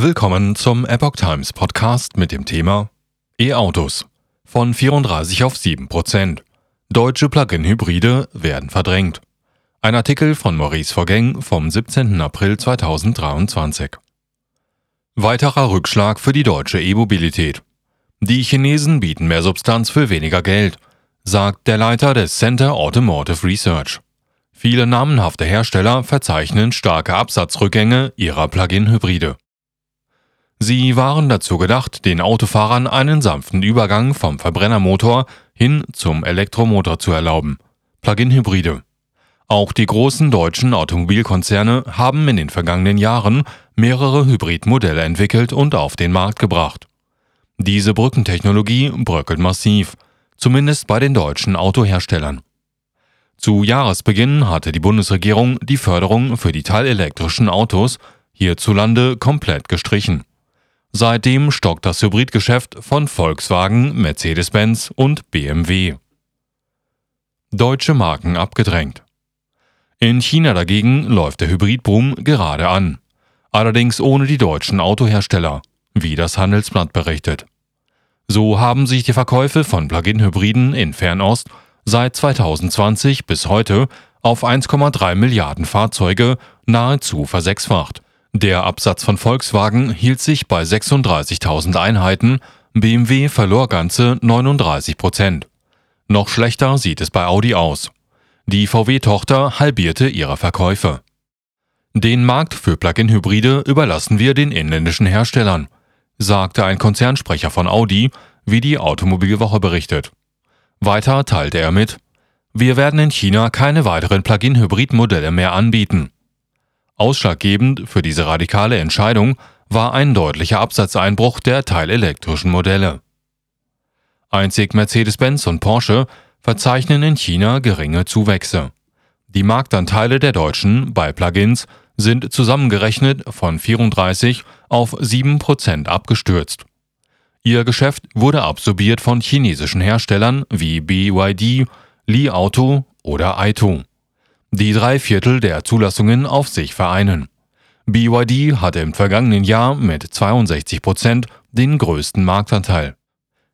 Willkommen zum Epoch Times Podcast mit dem Thema E-Autos von 34 auf 7 Prozent. Deutsche Plug-in-Hybride werden verdrängt. Ein Artikel von Maurice Vorgäng vom 17. April 2023. Weiterer Rückschlag für die deutsche E-Mobilität. Die Chinesen bieten mehr Substanz für weniger Geld, sagt der Leiter des Center Automotive Research. Viele namenhafte Hersteller verzeichnen starke Absatzrückgänge ihrer Plug-in-Hybride. Sie waren dazu gedacht, den Autofahrern einen sanften Übergang vom Verbrennermotor hin zum Elektromotor zu erlauben. Plug-in-Hybride. Auch die großen deutschen Automobilkonzerne haben in den vergangenen Jahren mehrere Hybridmodelle entwickelt und auf den Markt gebracht. Diese Brückentechnologie bröckelt massiv, zumindest bei den deutschen Autoherstellern. Zu Jahresbeginn hatte die Bundesregierung die Förderung für die teilelektrischen Autos hierzulande komplett gestrichen. Seitdem stockt das Hybridgeschäft von Volkswagen, Mercedes-Benz und BMW. Deutsche Marken abgedrängt. In China dagegen läuft der Hybridboom gerade an. Allerdings ohne die deutschen Autohersteller, wie das Handelsblatt berichtet. So haben sich die Verkäufe von Plug-in-Hybriden in Fernost seit 2020 bis heute auf 1,3 Milliarden Fahrzeuge nahezu versechsfacht. Der Absatz von Volkswagen hielt sich bei 36.000 Einheiten, BMW verlor ganze 39 Prozent. Noch schlechter sieht es bei Audi aus. Die VW-Tochter halbierte ihre Verkäufe. Den Markt für Plug-in-Hybride überlassen wir den inländischen Herstellern, sagte ein Konzernsprecher von Audi, wie die Automobilwoche berichtet. Weiter teilte er mit, wir werden in China keine weiteren Plug-in-Hybrid-Modelle mehr anbieten. Ausschlaggebend für diese radikale Entscheidung war ein deutlicher Absatzeinbruch der teilelektrischen Modelle. Einzig Mercedes-Benz und Porsche verzeichnen in China geringe Zuwächse. Die Marktanteile der Deutschen bei Plugins sind zusammengerechnet von 34 auf 7 Prozent abgestürzt. Ihr Geschäft wurde absorbiert von chinesischen Herstellern wie BYD, Li Auto oder Aito die drei Viertel der Zulassungen auf sich vereinen. BYD hatte im vergangenen Jahr mit 62 Prozent den größten Marktanteil.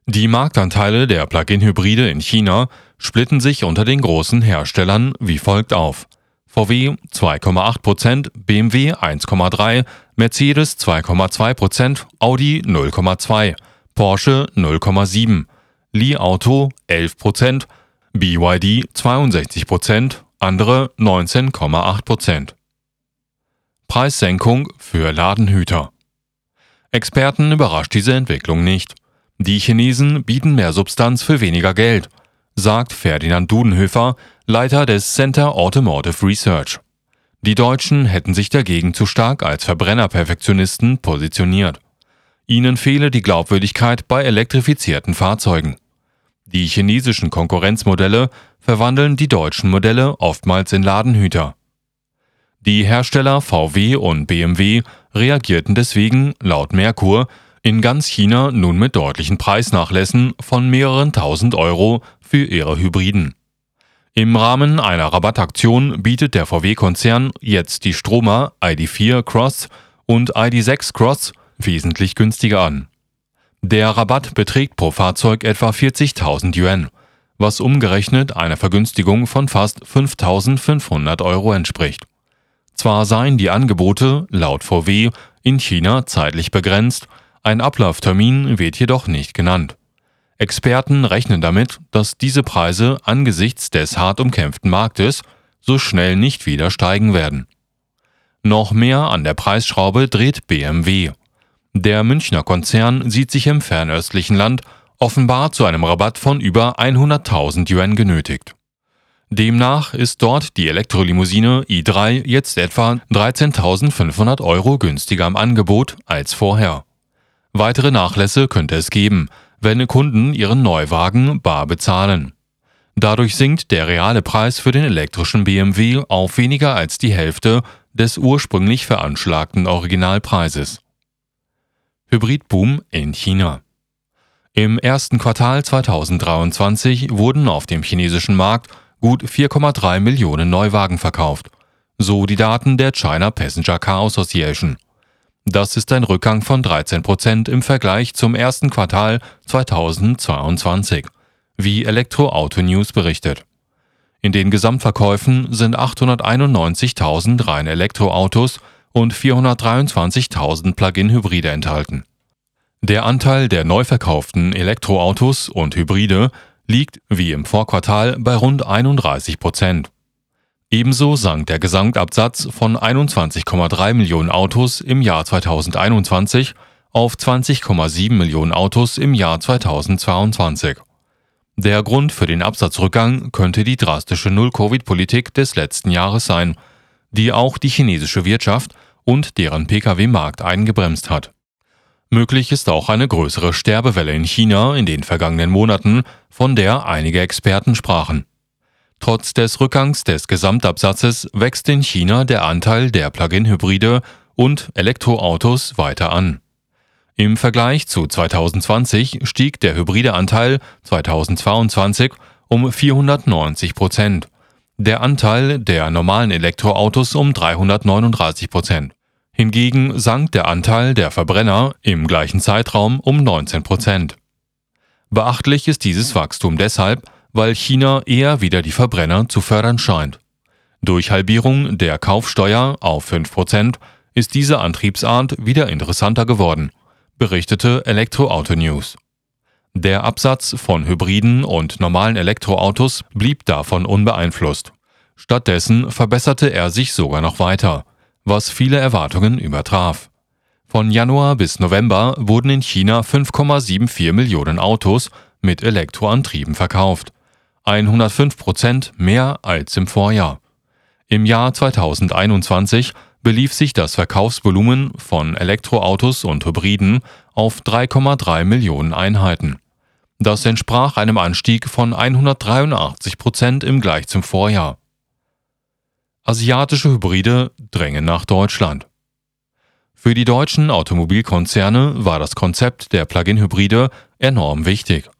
Die Marktanteile der Plug-in-Hybride in China splitten sich unter den großen Herstellern wie folgt auf. VW 2,8 Prozent, BMW 1,3, Mercedes 2,2 Prozent, Audi 0,2, Porsche 0,7, Li Auto 11 Prozent, BYD 62 Prozent andere 19,8 Prozent. Preissenkung für Ladenhüter. Experten überrascht diese Entwicklung nicht. Die Chinesen bieten mehr Substanz für weniger Geld, sagt Ferdinand Dudenhöfer, Leiter des Center Automotive Research. Die Deutschen hätten sich dagegen zu stark als Verbrennerperfektionisten positioniert. Ihnen fehle die Glaubwürdigkeit bei elektrifizierten Fahrzeugen. Die chinesischen Konkurrenzmodelle verwandeln die deutschen Modelle oftmals in Ladenhüter. Die Hersteller VW und BMW reagierten deswegen, laut Merkur, in ganz China nun mit deutlichen Preisnachlässen von mehreren tausend Euro für ihre Hybriden. Im Rahmen einer Rabattaktion bietet der VW-Konzern jetzt die Stromer ID4 Cross und ID6 Cross wesentlich günstiger an. Der Rabatt beträgt pro Fahrzeug etwa 40.000 Yuan, was umgerechnet einer Vergünstigung von fast 5.500 Euro entspricht. Zwar seien die Angebote, laut VW, in China zeitlich begrenzt, ein Ablauftermin wird jedoch nicht genannt. Experten rechnen damit, dass diese Preise angesichts des hart umkämpften Marktes so schnell nicht wieder steigen werden. Noch mehr an der Preisschraube dreht BMW. Der Münchner Konzern sieht sich im fernöstlichen Land offenbar zu einem Rabatt von über 100.000 Yuan genötigt. Demnach ist dort die Elektrolimousine i3 jetzt etwa 13.500 Euro günstiger im Angebot als vorher. Weitere Nachlässe könnte es geben, wenn Kunden ihren Neuwagen bar bezahlen. Dadurch sinkt der reale Preis für den elektrischen BMW auf weniger als die Hälfte des ursprünglich veranschlagten Originalpreises. Hybridboom in China. Im ersten Quartal 2023 wurden auf dem chinesischen Markt gut 4,3 Millionen Neuwagen verkauft, so die Daten der China Passenger Car Association. Das ist ein Rückgang von 13 Prozent im Vergleich zum ersten Quartal 2022, wie Elektroauto News berichtet. In den Gesamtverkäufen sind 891.000 reine Elektroautos und 423.000 Plug-in-Hybride enthalten. Der Anteil der neu verkauften Elektroautos und Hybride liegt wie im Vorquartal bei rund 31 Prozent. Ebenso sank der Gesamtabsatz von 21,3 Millionen Autos im Jahr 2021 auf 20,7 Millionen Autos im Jahr 2022. Der Grund für den Absatzrückgang könnte die drastische Null-Covid-Politik des letzten Jahres sein, die auch die chinesische Wirtschaft und deren Pkw-Markt eingebremst hat. Möglich ist auch eine größere Sterbewelle in China in den vergangenen Monaten, von der einige Experten sprachen. Trotz des Rückgangs des Gesamtabsatzes wächst in China der Anteil der Plug-in-Hybride und Elektroautos weiter an. Im Vergleich zu 2020 stieg der hybride Anteil 2022 um 490 Prozent, der Anteil der normalen Elektroautos um 339 Prozent. Hingegen sank der Anteil der Verbrenner im gleichen Zeitraum um 19 Prozent. Beachtlich ist dieses Wachstum deshalb, weil China eher wieder die Verbrenner zu fördern scheint. Durch Halbierung der Kaufsteuer auf 5% ist diese Antriebsart wieder interessanter geworden, berichtete Elektroauto News. Der Absatz von Hybriden und normalen Elektroautos blieb davon unbeeinflusst. Stattdessen verbesserte er sich sogar noch weiter, was viele Erwartungen übertraf. Von Januar bis November wurden in China 5,74 Millionen Autos mit Elektroantrieben verkauft, 105 Prozent mehr als im Vorjahr. Im Jahr 2021 belief sich das Verkaufsvolumen von Elektroautos und Hybriden auf 3,3 Millionen Einheiten. Das entsprach einem Anstieg von 183 Prozent im Gleich zum Vorjahr. Asiatische Hybride drängen nach Deutschland. Für die deutschen Automobilkonzerne war das Konzept der Plug-in-Hybride enorm wichtig.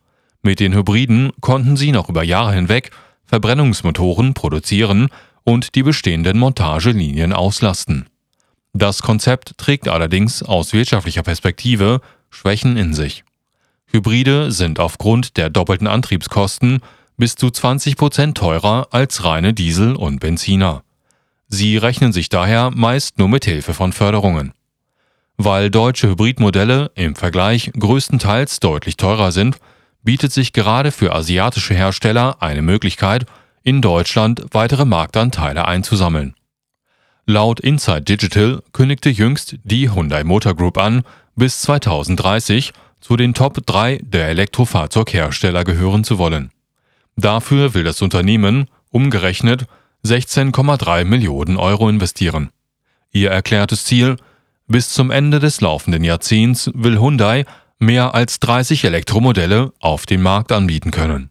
Mit den Hybriden konnten sie noch über Jahre hinweg Verbrennungsmotoren produzieren und die bestehenden Montagelinien auslasten. Das Konzept trägt allerdings aus wirtschaftlicher Perspektive Schwächen in sich. Hybride sind aufgrund der doppelten Antriebskosten bis zu 20 Prozent teurer als reine Diesel und Benziner. Sie rechnen sich daher meist nur mit Hilfe von Förderungen. Weil deutsche Hybridmodelle im Vergleich größtenteils deutlich teurer sind, bietet sich gerade für asiatische Hersteller eine Möglichkeit, in Deutschland weitere Marktanteile einzusammeln. Laut Inside Digital kündigte jüngst die Hyundai Motor Group an, bis 2030 zu den Top 3 der Elektrofahrzeughersteller gehören zu wollen. Dafür will das Unternehmen, umgerechnet, 16,3 Millionen Euro investieren. Ihr erklärtes Ziel, bis zum Ende des laufenden Jahrzehnts will Hyundai mehr als 30 Elektromodelle auf dem Markt anbieten können